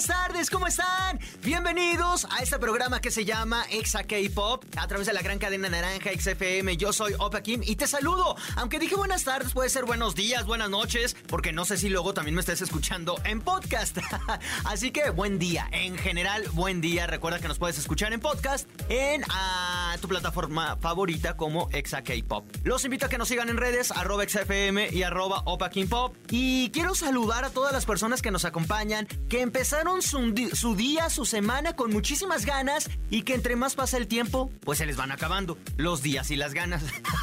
buenas tardes, ¿cómo están? Bienvenidos a este programa que se llama Exa K-Pop a través de la gran cadena naranja XFM. Yo soy Opa Kim y te saludo. Aunque dije buenas tardes, puede ser buenos días, buenas noches, porque no sé si luego también me estés escuchando en podcast. Así que buen día, en general, buen día. Recuerda que nos puedes escuchar en podcast en ah, tu plataforma favorita como Exa K-Pop. Los invito a que nos sigan en redes, arroba XFM y arroba Opa Kim Pop. Y quiero saludar a todas las personas que nos acompañan acompañan, que empezaron su, su, día, su semana con muchísimas ganas y que entre más pasa el tiempo, pues se les van acabando los días y las ganas.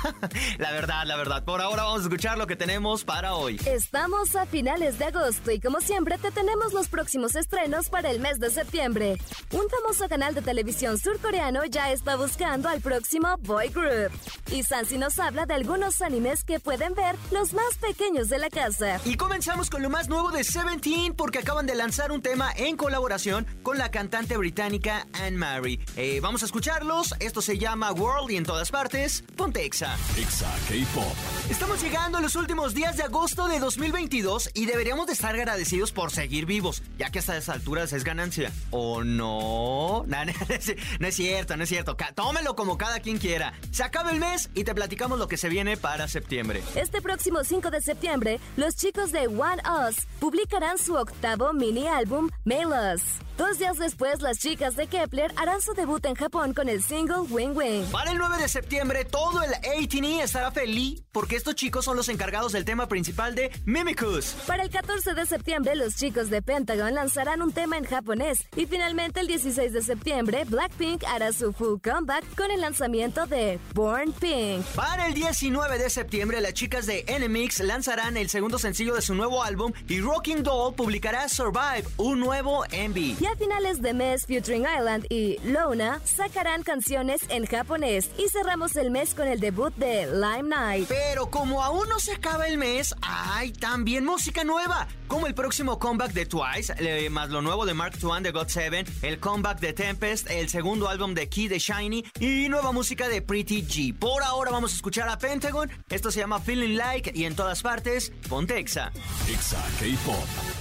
la verdad, la verdad. Por ahora vamos a escuchar lo que tenemos para hoy. Estamos a finales de agosto y como siempre te tenemos los próximos estrenos para el mes de septiembre. Un famoso canal de televisión surcoreano ya está buscando al próximo boy group. Y Sansi nos habla de algunos animes que pueden ver los más pequeños de la casa. Y comenzamos con lo más nuevo de Seventeen porque acaban de lanzar un tema en colaboración con la cantante británica Anne Mary. Eh, vamos a escucharlos. Esto se llama World y en todas partes, ponte Exa. Exa K-Pop. Estamos llegando a los últimos días de agosto de 2022 y deberíamos de estar agradecidos por seguir vivos, ya que hasta esas alturas es ganancia. ¿O no? no, no es cierto, no es cierto. Tómelo como cada quien quiera. Se acaba el mes y te platicamos lo que se viene para septiembre. Este próximo 5 de septiembre, los chicos de One Us publicarán su octavo mini álbum Mail Us. Dos días después, las chicas de Kepler harán su debut en Japón con el single Wing Wing. Para el 9 de septiembre, todo el ATE estará feliz porque estos chicos son los encargados del tema principal de Mimicus. Para el 14 de septiembre, los chicos de Pentagon lanzarán un tema en japonés. Y finalmente, el 16 de septiembre, Blackpink hará su full comeback con el lanzamiento de Born Pink. Para el 19 de septiembre, las chicas de NMX lanzarán el segundo sencillo de su nuevo álbum y Rocking Doll publicará Survive, un nuevo MV a finales de mes, Futuring Island y Lona sacarán canciones en japonés. Y cerramos el mes con el debut de Lime Night. Pero como aún no se acaba el mes, hay también música nueva. Como el próximo comeback de Twice, eh, más lo nuevo de Mark Twain de God 7, el comeback de Tempest, el segundo álbum de Key de Shiny y nueva música de Pretty G. Por ahora vamos a escuchar a Pentagon. Esto se llama Feeling Like y en todas partes, Pontexa. Exa K-Pop.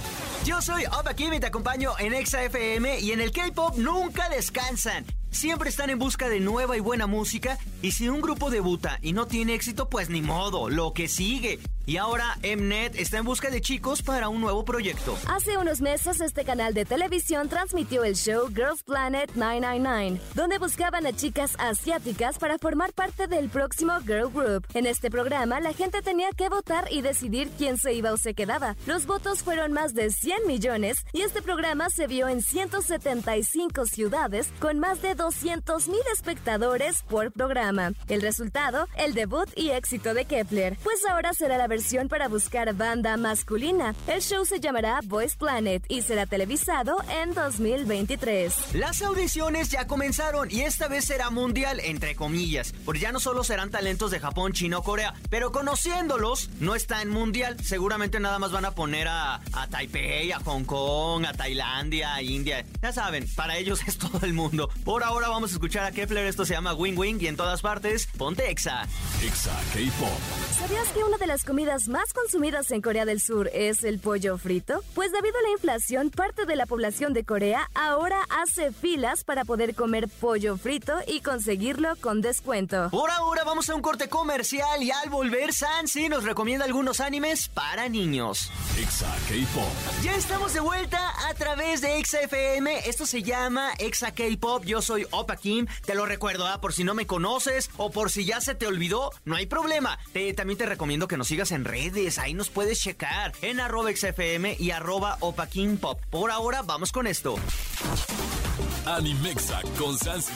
Yo soy Opa Kim y te acompaño en Exa FM y en el K-Pop nunca descansan. Siempre están en busca de nueva y buena música y si un grupo debuta y no tiene éxito, pues ni modo, lo que sigue. Y ahora Mnet está en busca de chicos para un nuevo proyecto. Hace unos meses este canal de televisión transmitió el show Girls Planet 999, donde buscaban a chicas asiáticas para formar parte del próximo Girl Group. En este programa la gente tenía que votar y decidir quién se iba o se quedaba. Los votos fueron más de 100 millones y este programa se vio en 175 ciudades con más de 200 mil espectadores por programa. El resultado, el debut y éxito de Kepler. Pues ahora será la para buscar banda masculina. El show se llamará Voice Planet y será televisado en 2023. Las audiciones ya comenzaron y esta vez será mundial, entre comillas, porque ya no solo serán talentos de Japón, China o Corea, pero conociéndolos, no está en mundial. Seguramente nada más van a poner a, a Taipei, a Hong Kong, a Tailandia, a India. Ya saben, para ellos es todo el mundo. Por ahora vamos a escuchar a Kepler, esto se llama Wing Wing y en todas partes, ponte Exa. Exa K-Pop. ¿Sabías que una de las comidas más consumidas en Corea del Sur es el pollo frito? Pues debido a la inflación, parte de la población de Corea ahora hace filas para poder comer pollo frito y conseguirlo con descuento. Por ahora vamos a un corte comercial y al volver Sansi nos recomienda algunos animes para niños. Exa K-Pop. Ya estamos de vuelta a través de Exa FM. Esto se llama Exa K-Pop. Yo soy Opa Kim. Te lo recuerdo, ¿ah? por si no me conoces o por si ya se te olvidó, no hay problema. Te, también te recomiendo que nos sigas en en redes, ahí nos puedes checar en arroba XFM y arroba Pop. Por ahora, vamos con esto. Animexa con Sans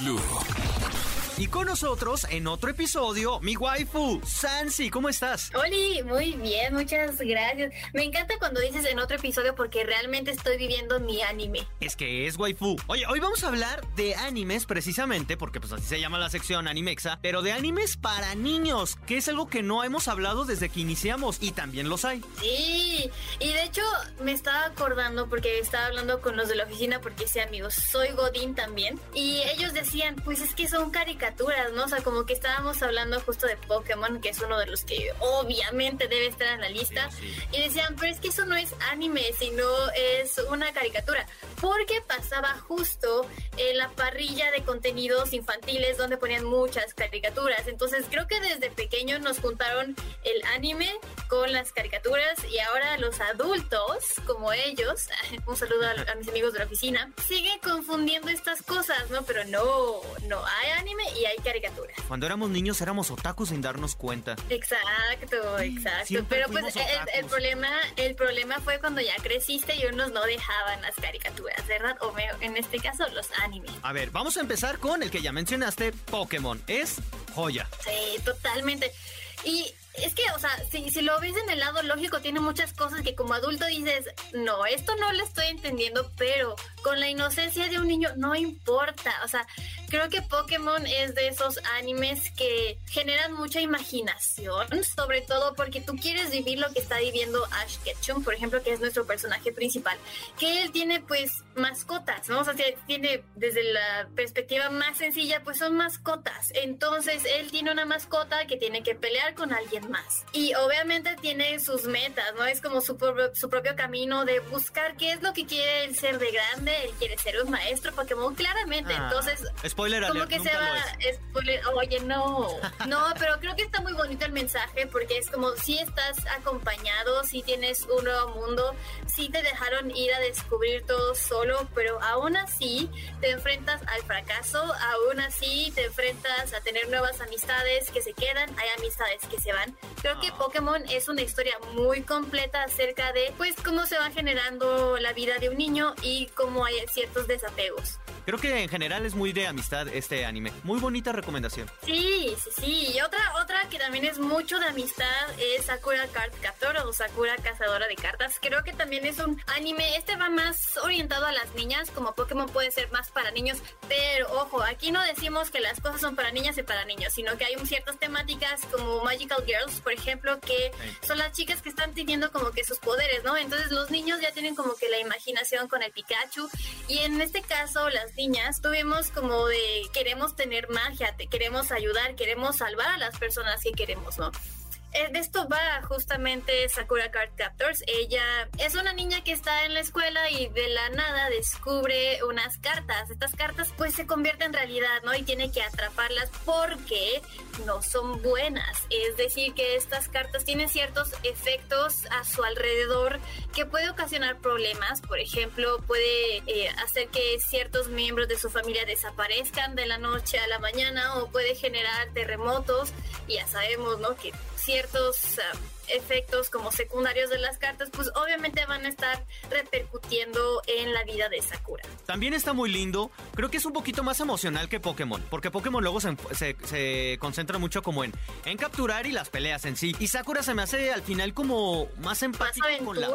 Y con nosotros en otro episodio, mi waifu, Sansi, ¿cómo estás? Oli, muy bien, muchas gracias. Me encanta cuando dices en otro episodio porque realmente estoy viviendo mi anime. Es que es waifu. Oye, hoy vamos a hablar de animes precisamente, porque pues así se llama la sección Animexa, pero de animes para niños, que es algo que no hemos hablado desde que iniciamos y también los hay. Sí, y de hecho me estaba acordando porque estaba hablando con los de la oficina porque sí amigos, soy Godín también, y ellos decían, pues es que son caricaturas, ¿no? O sea, como que estábamos hablando justo de Pokémon, que es uno de los que obviamente debe estar en la lista, y decían, pero es que eso no es anime, sino es una caricatura, porque pasaba justo en la parrilla de contenidos infantiles donde ponían muchas caricaturas, entonces creo que desde pequeño nos juntaron el anime con las caricaturas y ahora los adultos, como ellos, un saludo a, a mis amigos de la oficina, siguen confundiendo estas cosas, ¿no? Pero no, no, hay anime y hay caricaturas. Cuando éramos niños éramos otakus sin darnos cuenta. Exacto, exacto. Pero pues el, problema, el problema fue cuando ya creciste y unos no dejaban las caricaturas, ¿verdad? O en este caso los animes. A ver, vamos a empezar con el que ya mencionaste, Pokémon. Es joya. Sí, totalmente. Y es que, o sea, si, si lo ves en el lado lógico, tiene muchas cosas que como adulto dices, no, esto no lo estoy entendiendo, pero con la inocencia de un niño no importa. O sea, creo que Pokémon es de esos animes que generan mucha imaginación, sobre todo porque tú quieres vivir lo que está viviendo Ash Ketchum, por ejemplo, que es nuestro personaje principal, que él tiene pues mascotas, ¿no? O sea, tiene desde la perspectiva más sencilla, pues son mascotas. Entonces, él tiene una mascota que tiene que pelear con alguien más. Y obviamente tiene sus metas, ¿no? Es como su, su propio camino de buscar qué es lo que quiere él ser de grande. Él quiere ser un maestro Pokémon, claramente. Ah, Entonces, spoiler como que se va. Spoiler, oye, no. No, pero creo que está muy bonito el mensaje porque es como si estás acompañado, si tienes un nuevo mundo, si te dejaron ir a descubrir todo solo, pero aún así te enfrentas al fracaso, aún así te enfrentas a tener nuevas amistades que se quedan, hay amistades que se van Creo que Pokémon es una historia muy completa acerca de pues cómo se va generando la vida de un niño y cómo hay ciertos desapegos. Creo que en general es muy de amistad este anime. Muy bonita recomendación. Sí, sí, sí. Y otra, otra que también es mucho de amistad es Sakura Card Captor o Sakura Cazadora de Cartas. Creo que también es un anime. Este va más orientado a las niñas, como Pokémon puede ser más para niños. Pero ojo, aquí no decimos que las cosas son para niñas y para niños, sino que hay ciertas temáticas como Magical Girls, por ejemplo, que son las chicas que están teniendo como que sus poderes, ¿no? Entonces los niños ya tienen como que la imaginación con el Pikachu. Y en este caso, las niñas tuvimos como de queremos tener magia, te queremos ayudar, queremos salvar a las personas que queremos, ¿no? Eh, de esto va justamente Sakura Card Captors. Ella es una niña que está en la escuela y de la nada descubre unas cartas. Estas cartas pues se convierten en realidad, ¿no? Y tiene que atraparlas porque no son buenas. Es decir, que estas cartas tienen ciertos efectos a su alrededor que puede ocasionar problemas. Por ejemplo, puede eh, hacer que ciertos miembros de su familia desaparezcan de la noche a la mañana o puede generar terremotos. Ya sabemos, ¿no? Que ah, efectos como secundarios de las cartas, pues obviamente van a estar repercutiendo en la vida de Sakura. También está muy lindo, creo que es un poquito más emocional que Pokémon, porque Pokémon luego se, se, concentra mucho como en, en capturar y las peleas en sí. Y Sakura se me hace al final como más empático con la...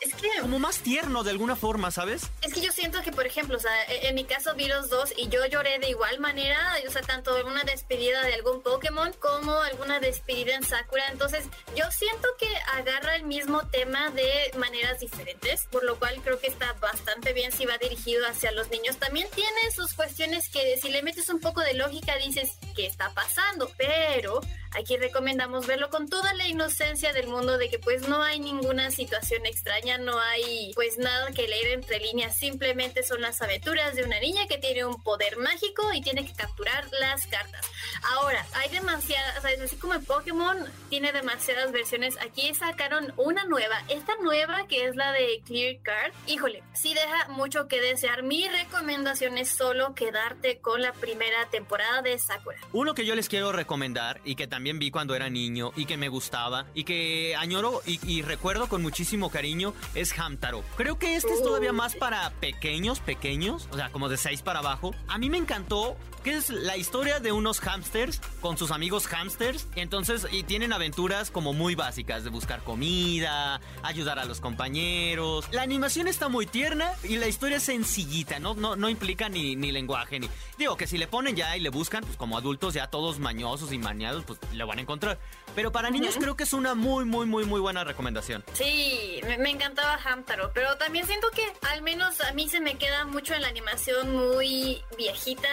Es que... Como más tierno de alguna forma, ¿sabes? Es que yo siento que, por ejemplo, o sea, e, en mi caso vi los dos y yo lloré de igual manera, o sea, tanto una despedida de algún Pokémon como alguna despedida en Sakura. Entonces, yo siento siento que agarra el mismo tema de maneras diferentes, por lo cual creo que está bastante bien si va dirigido hacia los niños. También tiene sus cuestiones que si le metes un poco de lógica dices, ¿qué está pasando? Pero Aquí recomendamos verlo con toda la inocencia del mundo de que pues no hay ninguna situación extraña, no hay pues nada que leer entre líneas, simplemente son las aventuras de una niña que tiene un poder mágico y tiene que capturar las cartas. Ahora, hay demasiadas, así como el Pokémon tiene demasiadas versiones Aquí sacaron una nueva. Esta nueva que es la de Clear Card. Híjole, sí deja mucho que desear. Mi recomendación es solo quedarte con la primera temporada de Sakura. Uno que yo les quiero recomendar y que también vi cuando era niño y que me gustaba y que añoro y, recuerdo con muchísimo cariño es Hamtaro. Creo que este es todavía más para pequeños, pequeños, o sea, como de 6 para abajo. A mí me encantó que es la historia de unos hamsters con sus amigos hamsters. Entonces, y tienen aventuras como muy básicas de buscar comida, ayudar a los compañeros. La animación está muy tierna y la historia es sencillita, no, no, no implica ni, ni lenguaje. Ni, digo que si le ponen ya y le buscan, pues como adultos ya todos mañosos y mañados, pues lo van a encontrar. Pero para niños creo que es una muy, muy, muy, muy buena recomendación. Sí, me, encantaba Hamtaro, pero también siento que al menos a mí se me queda mucho en la animación muy viejita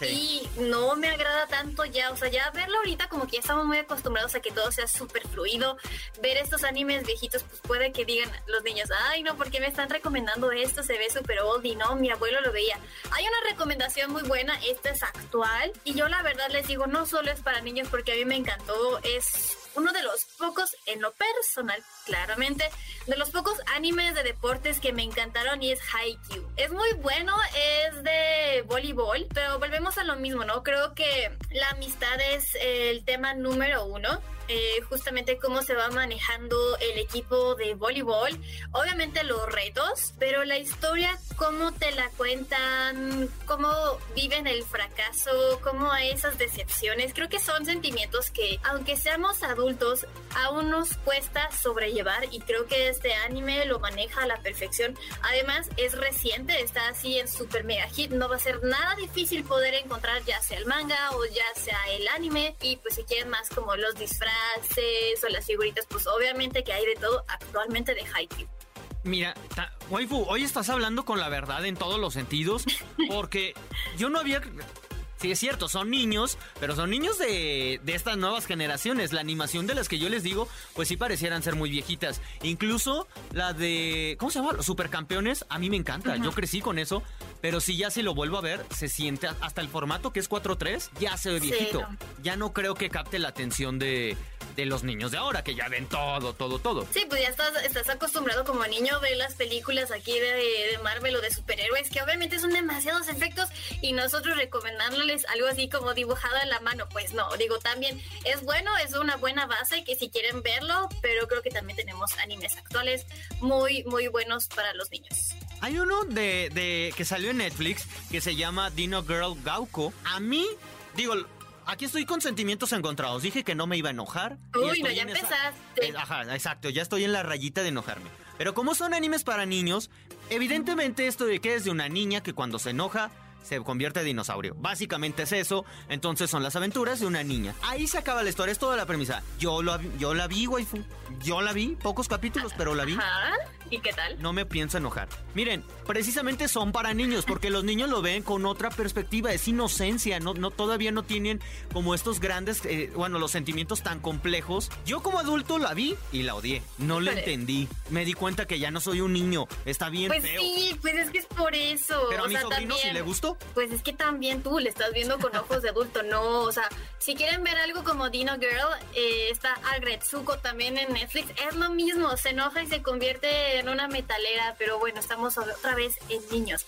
y no me agrada tanto ya, o sea, ya verlo ahorita como que ya estamos muy acostumbrados a que todo sea súper fluido. Ver estos animes viejitos, pues puede que digan los niños, ay no, porque me están recomendando esto? Se ve súper old y no, mi abuelo lo veía. Hay una recomendación muy buena, esta es actual y yo la verdad les digo, no solo es para niños porque a mí me encantó, es uno de los pocos, en lo personal, claramente, de los pocos animes de deportes que me encantaron y es Haikyuu. Es muy bueno, es de voleibol, pero volvemos a lo mismo, ¿no? Creo que la amistad es el tema número uno eh, justamente cómo se va manejando el equipo de voleibol, obviamente los retos, pero la historia, cómo te la cuentan, cómo viven el fracaso, cómo esas decepciones, creo que son sentimientos que aunque seamos adultos, aún nos cuesta sobrellevar y creo que este anime lo maneja a la perfección. Además, es reciente, está así en super mega hit, no va a ser nada difícil poder encontrar ya sea el manga o ya sea el anime y pues si quieren más como los disfraces o las figuritas, pues obviamente que hay de todo actualmente de Haikyuu. Mira, waifu, hoy estás hablando con la verdad en todos los sentidos, porque yo no había Sí, es cierto, son niños, pero son niños de, de, estas nuevas generaciones. La animación de las que yo les digo, pues sí parecieran ser muy viejitas. Incluso la de. ¿Cómo se llama? Los supercampeones. A mí me encanta. Yo crecí con eso. Pero si ya se lo vuelvo a ver, se siente hasta el formato que es 4-3, ya se ve viejito. Ya no creo que capte la atención de, de los niños de ahora, que ya ven todo, todo, todo. Sí, pues ya estás, estás acostumbrado como niño a ver las películas aquí de, de Marvel o de superhéroes, que obviamente son demasiados efectos y nosotros recomendándoles algo así como dibujado en la mano, pues no, digo, también es bueno, es una buena base que si quieren verlo, pero creo que también tenemos animes actuales muy, muy buenos para los niños. Hay uno de, de que salió en Netflix que se llama Dino Girl Gauko. A mí, digo, aquí estoy con sentimientos encontrados. Dije que no me iba a enojar. Uy, no, ya empezaste. Eh, ajá, exacto, ya estoy en la rayita de enojarme. Pero como son animes para niños, evidentemente esto de que es de una niña que cuando se enoja se convierte en dinosaurio. Básicamente es eso. Entonces son las aventuras de una niña. Ahí se acaba la historia, es toda la premisa. Yo, lo, yo la vi, waifu. Yo la vi, pocos capítulos, pero la vi. Ajá. ¿Y qué tal? No me pienso enojar. Miren, precisamente son para niños, porque los niños lo ven con otra perspectiva, es inocencia, no, no todavía no tienen como estos grandes, eh, bueno, los sentimientos tan complejos. Yo como adulto la vi y la odié, no la entendí. Me di cuenta que ya no soy un niño, está bien pues sí, pues es que es por eso. Pero a mi sobrino sí le gustó. Pues es que también tú le estás viendo con ojos de adulto, no, o sea, si quieren ver algo como Dino Girl, eh, está Agretsuko también en Netflix, es lo mismo, se enoja y se convierte una metalera, pero bueno, estamos otra vez en niños.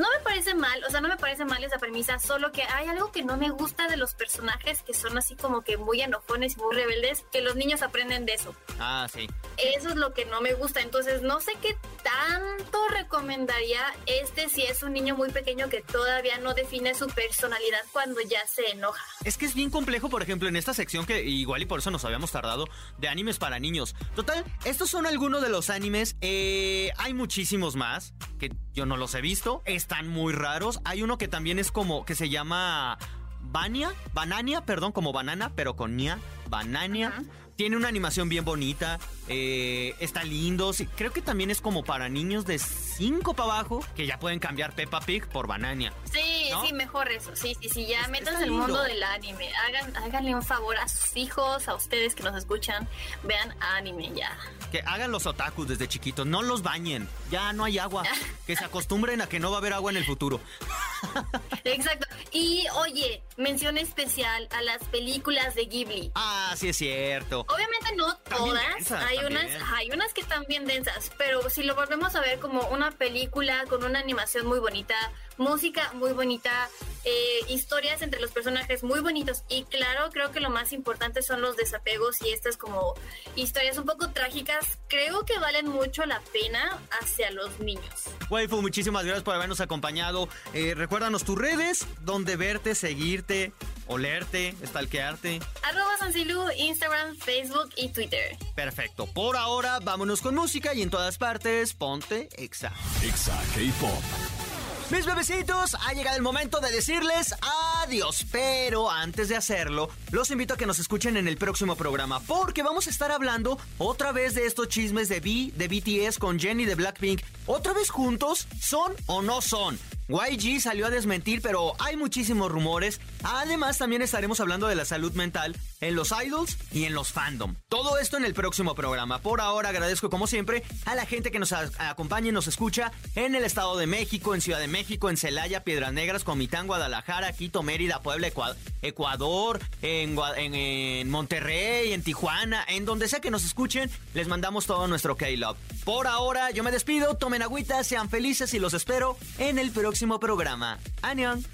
No me parece mal, o sea, no me parece mal esa premisa, solo que hay algo que no me gusta de los personajes que son así como que muy enojones y muy rebeldes, que los niños aprenden de eso. Ah, sí. Eso es lo que no me gusta, entonces no sé qué tanto recomendaría este si es un niño muy pequeño que todavía no define su personalidad cuando ya se enoja. Es que es bien complejo, por ejemplo, en esta sección que igual y por eso nos habíamos tardado, de animes para niños. Total, estos son algunos de los animes, eh, hay muchísimos más que yo no los he visto están muy raros. Hay uno que también es como, que se llama Bania, Banania, perdón, como banana, pero con nia, Banania. Tiene una animación bien bonita, eh, está lindo. creo que también es como para niños de 5 para abajo, que ya pueden cambiar Peppa Pig por Banania. Sí, sí, mejor eso. Sí, sí, sí, ya metas el mundo del anime. Hagan, háganle un favor a sus hijos, a ustedes que nos escuchan, vean anime ya. Que hagan los otakus desde chiquitos, no los bañen. Ya no hay agua. que se acostumbren a que no va a haber agua en el futuro. Exacto. Y oye, mención especial a las películas de Ghibli. Ah, Ah, sí es cierto. Obviamente no todas, hay unas, hay unas que están bien densas, pero si lo volvemos a ver como una película con una animación muy bonita, música muy bonita, eh, historias entre los personajes muy bonitos y claro, creo que lo más importante son los desapegos y estas como historias un poco trágicas, creo que valen mucho la pena hacia los niños. Waifu, muchísimas gracias por habernos acompañado. Eh, recuérdanos tus redes, donde verte, seguirte, olerte, stalkearte. Arroba Instagram, Facebook y Twitter. Perfecto. Por ahora, vámonos con música y en todas partes, ponte Exa. Exa K-Pop. Mis bebecitos, ha llegado el momento de decirles adiós, pero antes de hacerlo, los invito a que nos escuchen en el próximo programa, porque vamos a estar hablando otra vez de estos chismes de B, de BTS con Jenny de Blackpink. ¿Otra vez juntos? ¿Son o no son? YG salió a desmentir, pero hay muchísimos rumores. Además, también estaremos hablando de la salud mental en los idols y en los fandom. Todo esto en el próximo programa. Por ahora agradezco como siempre a la gente que nos acompaña y nos escucha en el Estado de México, en Ciudad de México, en Celaya, Piedras Negras, Comitán, Guadalajara, Quito, Mérida, Puebla, Ecuador, en, en Monterrey, en Tijuana, en donde sea que nos escuchen, les mandamos todo nuestro K-Love. Por ahora yo me despido, tomen agüita, sean felices y los espero en el próximo programa. ¡Anion!